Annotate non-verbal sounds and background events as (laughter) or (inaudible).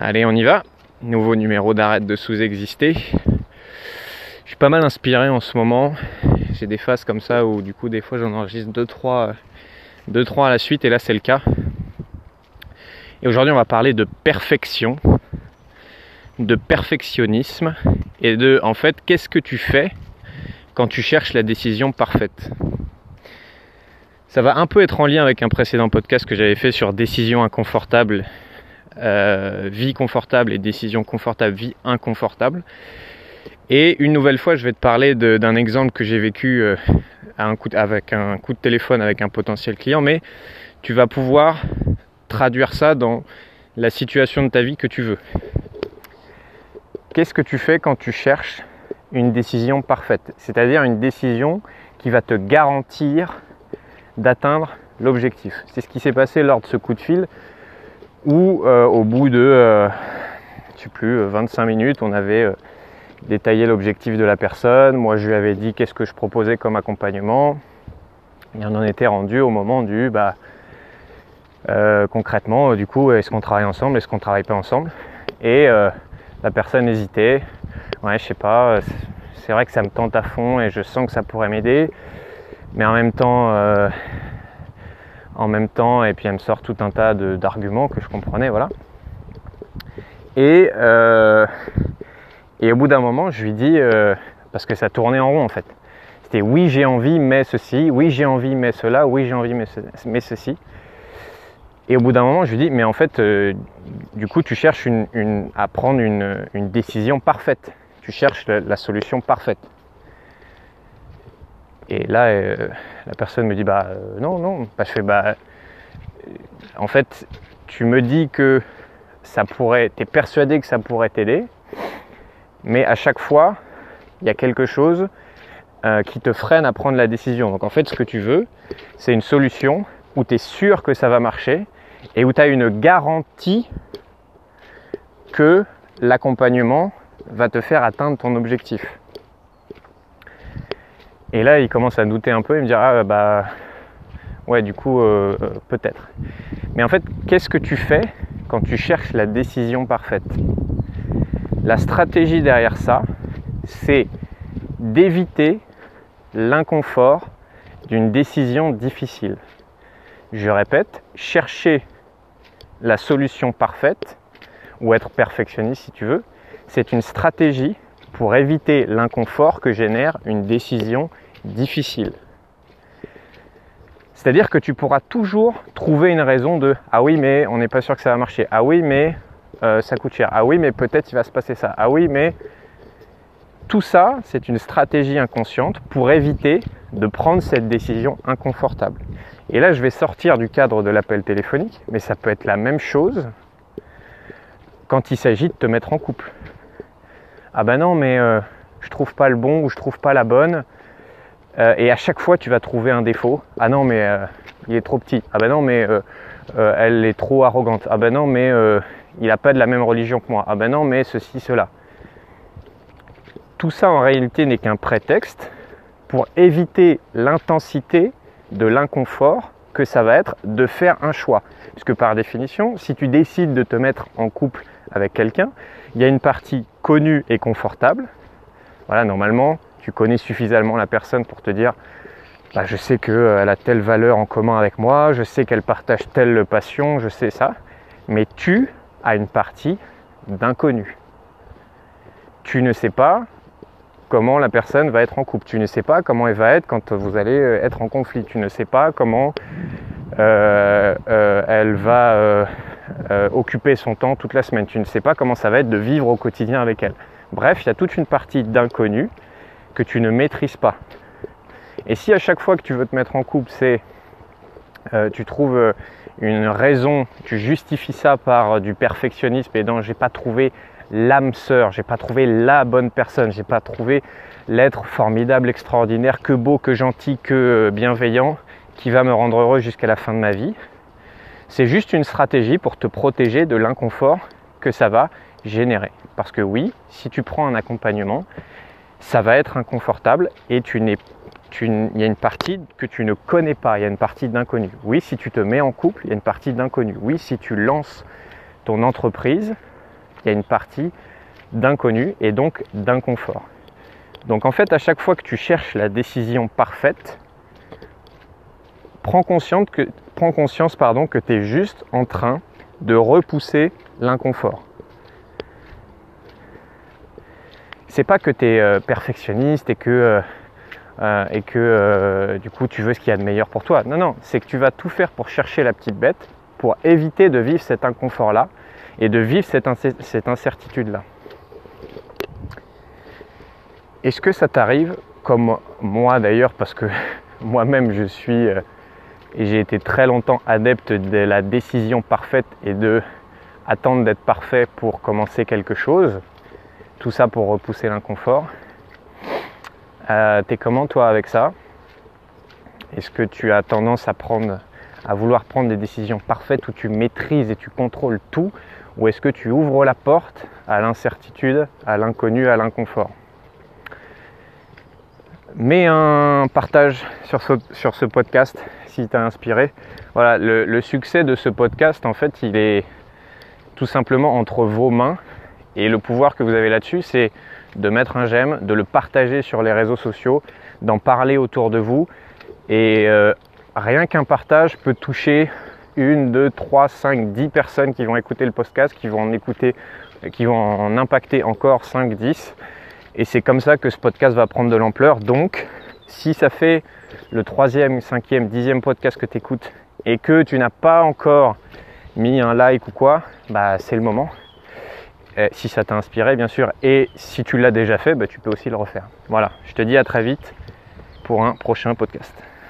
Allez, on y va. Nouveau numéro d'arrête de sous-exister. Je suis pas mal inspiré en ce moment. J'ai des phases comme ça où du coup des fois j'en enregistre 2-3 deux, trois à la suite et là c'est le cas. Et aujourd'hui on va parler de perfection, de perfectionnisme et de en fait qu'est-ce que tu fais quand tu cherches la décision parfaite. Ça va un peu être en lien avec un précédent podcast que j'avais fait sur décision inconfortable euh, vie confortable et décision confortable, vie inconfortable. Et une nouvelle fois, je vais te parler d'un exemple que j'ai vécu euh, avec un coup de téléphone avec un potentiel client, mais tu vas pouvoir traduire ça dans la situation de ta vie que tu veux. Qu'est-ce que tu fais quand tu cherches une décision parfaite? C'est-à-dire une décision qui va te garantir d'atteindre l'objectif. C'est ce qui s'est passé lors de ce coup de fil où euh, au bout de, euh, je sais plus, 25 minutes, on avait euh, détaillé l'objectif de la personne. Moi, je lui avais dit qu'est-ce que je proposais comme accompagnement. Et on en était rendu au moment du, bah, concrètement, du coup, est-ce qu'on travaille ensemble, est-ce qu'on travaille pas ensemble? Et la personne hésitait. Ouais, je sais pas. C'est vrai que ça me tente à fond et je sens que ça pourrait m'aider, mais en même temps en même temps, et puis elle me sort tout un tas d'arguments que je comprenais, voilà. Et, euh, et au bout d'un moment, je lui dis, euh, parce que ça tournait en rond en fait. C'était oui j'ai envie mais ceci, oui j'ai envie mais cela, oui j'ai envie mais, ceci. Et au bout d'un moment, je lui dis, mais en fait, euh, du coup, tu cherches une, à prendre une, décision parfaite. Tu cherches la solution parfaite. Et là, euh, la personne me dit bah euh, non, non. Bah, je fais bah euh, en fait, tu me dis que ça pourrait, tu es persuadé que ça pourrait t'aider, mais à chaque fois, il y a quelque chose qui te freine à prendre la décision. Donc en fait, ce que tu veux, c'est une solution où tu es sûr que ça va marcher et où tu as une garantie que l'accompagnement va te faire atteindre ton objectif. Et là, il commence à douter un peu, il me dit ah bah ouais du coup euh, euh, peut-être. Mais en fait, qu'est-ce que tu fais quand tu cherches la décision parfaite? La stratégie derrière ça, c'est d'éviter l'inconfort d'une décision difficile. Je répète, chercher la solution parfaite, ou être perfectionniste si tu veux, c'est une stratégie pour éviter l'inconfort que génère une décision difficile. C'est-à-dire que tu pourras toujours trouver une raison de ah oui mais on n'est pas sûr que ça va marcher, ah oui mais euh, ça coûte cher, ah oui mais peut-être il va se passer ça, ah oui mais tout ça c'est une stratégie inconsciente pour éviter de prendre cette décision inconfortable. Et là je vais sortir du cadre de l'appel téléphonique, mais ça peut être la même chose quand il s'agit de te mettre en couple ah ben non mais euh, je trouve pas le bon ou je trouve pas la bonne. Euh, et à chaque fois tu vas trouver un défaut. Ah non mais euh, il est trop petit. Ah ben non mais elle est trop arrogante. Ah ben non mais il n'a pas de la même religion que moi. Ah ben non mais ceci, cela. Tout ça en réalité n'est qu'un prétexte pour éviter l'intensité de l'inconfort que ça va être de faire un choix. Puisque par définition, si tu décides de te mettre en couple avec quelqu'un, il y a une partie connue et confortable. Voilà, normalement, tu connais suffisamment la personne pour te dire bah, je sais qu'elle a telle valeur en commun avec moi, je sais qu'elle partage telle passion, je sais ça. Mais tu as une partie d'inconnu. Tu ne sais pas comment la personne va être en couple. Tu ne sais pas comment elle va être quand vous allez euh, être en conflit. Tu ne sais pas comment euh, euh, elle va occuper son temps toute la semaine. Tu ne sais pas comment ça va être de vivre au quotidien avec elle. Bref, il y a toute une partie d'inconnu que tu ne maîtrises pas. Et si à chaque fois que tu veux te mettre en couple, c'est tu trouves une raison, tu justifies ça par du perfectionnisme et donc j'ai pas trouvé l'âme sœur, j'ai pas trouvé la bonne personne, j'ai pas trouvé l'être formidable, extraordinaire, que beau, que gentil, que bienveillant, qui va me rendre heureux jusqu'à la fin de ma vie. C'est juste une stratégie pour te protéger de l'inconfort que ça va générer. Parce que oui, si tu prends un accompagnement, ça va être inconfortable et tu il y a une partie que tu ne connais pas, il y a une partie d'inconnu. Oui, si tu te mets en couple, il y a une partie d'inconnu. Oui, si tu lances ton entreprise, une partie d'inconnu et donc d'inconfort. Donc en fait, à chaque fois que tu cherches la décision parfaite, prends conscience que, pardon, que tu es juste en train de repousser l'inconfort. C'est pas que tu es euh, perfectionniste et que, euh, euh, et que du coup tu veux ce qu'il y a de meilleur pour toi. Non, non, c'est que tu vas tout faire pour chercher la petite bête, pour éviter de vivre cet inconfort-là et de vivre cette, incertitude-là. Est-ce que ça t'arrive, comme moi d'ailleurs, parce que (laughs) moi-même je suis et j'ai été très longtemps adepte de la décision parfaite et de attendre d'être parfait pour commencer quelque chose. Tout ça pour repousser l'inconfort. Euh, T'es comment toi avec ça? Est-ce que tu as tendance à prendre, à vouloir prendre des décisions parfaites où tu maîtrises et tu contrôles tout, ou est-ce que tu ouvres la porte à l'incertitude, à l'inconnu, à l'inconfort? Mets un partage sur ce, podcast si t'as inspiré. Voilà, le, succès de ce podcast, en fait, il est tout simplement entre vos mains. Et le pouvoir que vous avez là-dessus, c'est de mettre un j'aime, de le partager sur les réseaux sociaux, d'en parler autour de vous. Et euh, rien qu'un partage peut toucher une, deux, trois, cinq, dix personnes qui vont écouter le podcast, qui vont en écouter, qui vont en impacter encore 5, 10. Et c'est comme ça que ce podcast va prendre de l'ampleur. Donc, si ça fait le troisième, cinquième, dixième podcast que tu écoutes et que tu n'as pas encore mis un like ou quoi, bah c'est le moment. si ça t'a inspiré, bien sûr. Et si tu l'as déjà fait, bah, tu peux aussi le refaire. Voilà, je te dis à très vite pour un prochain podcast.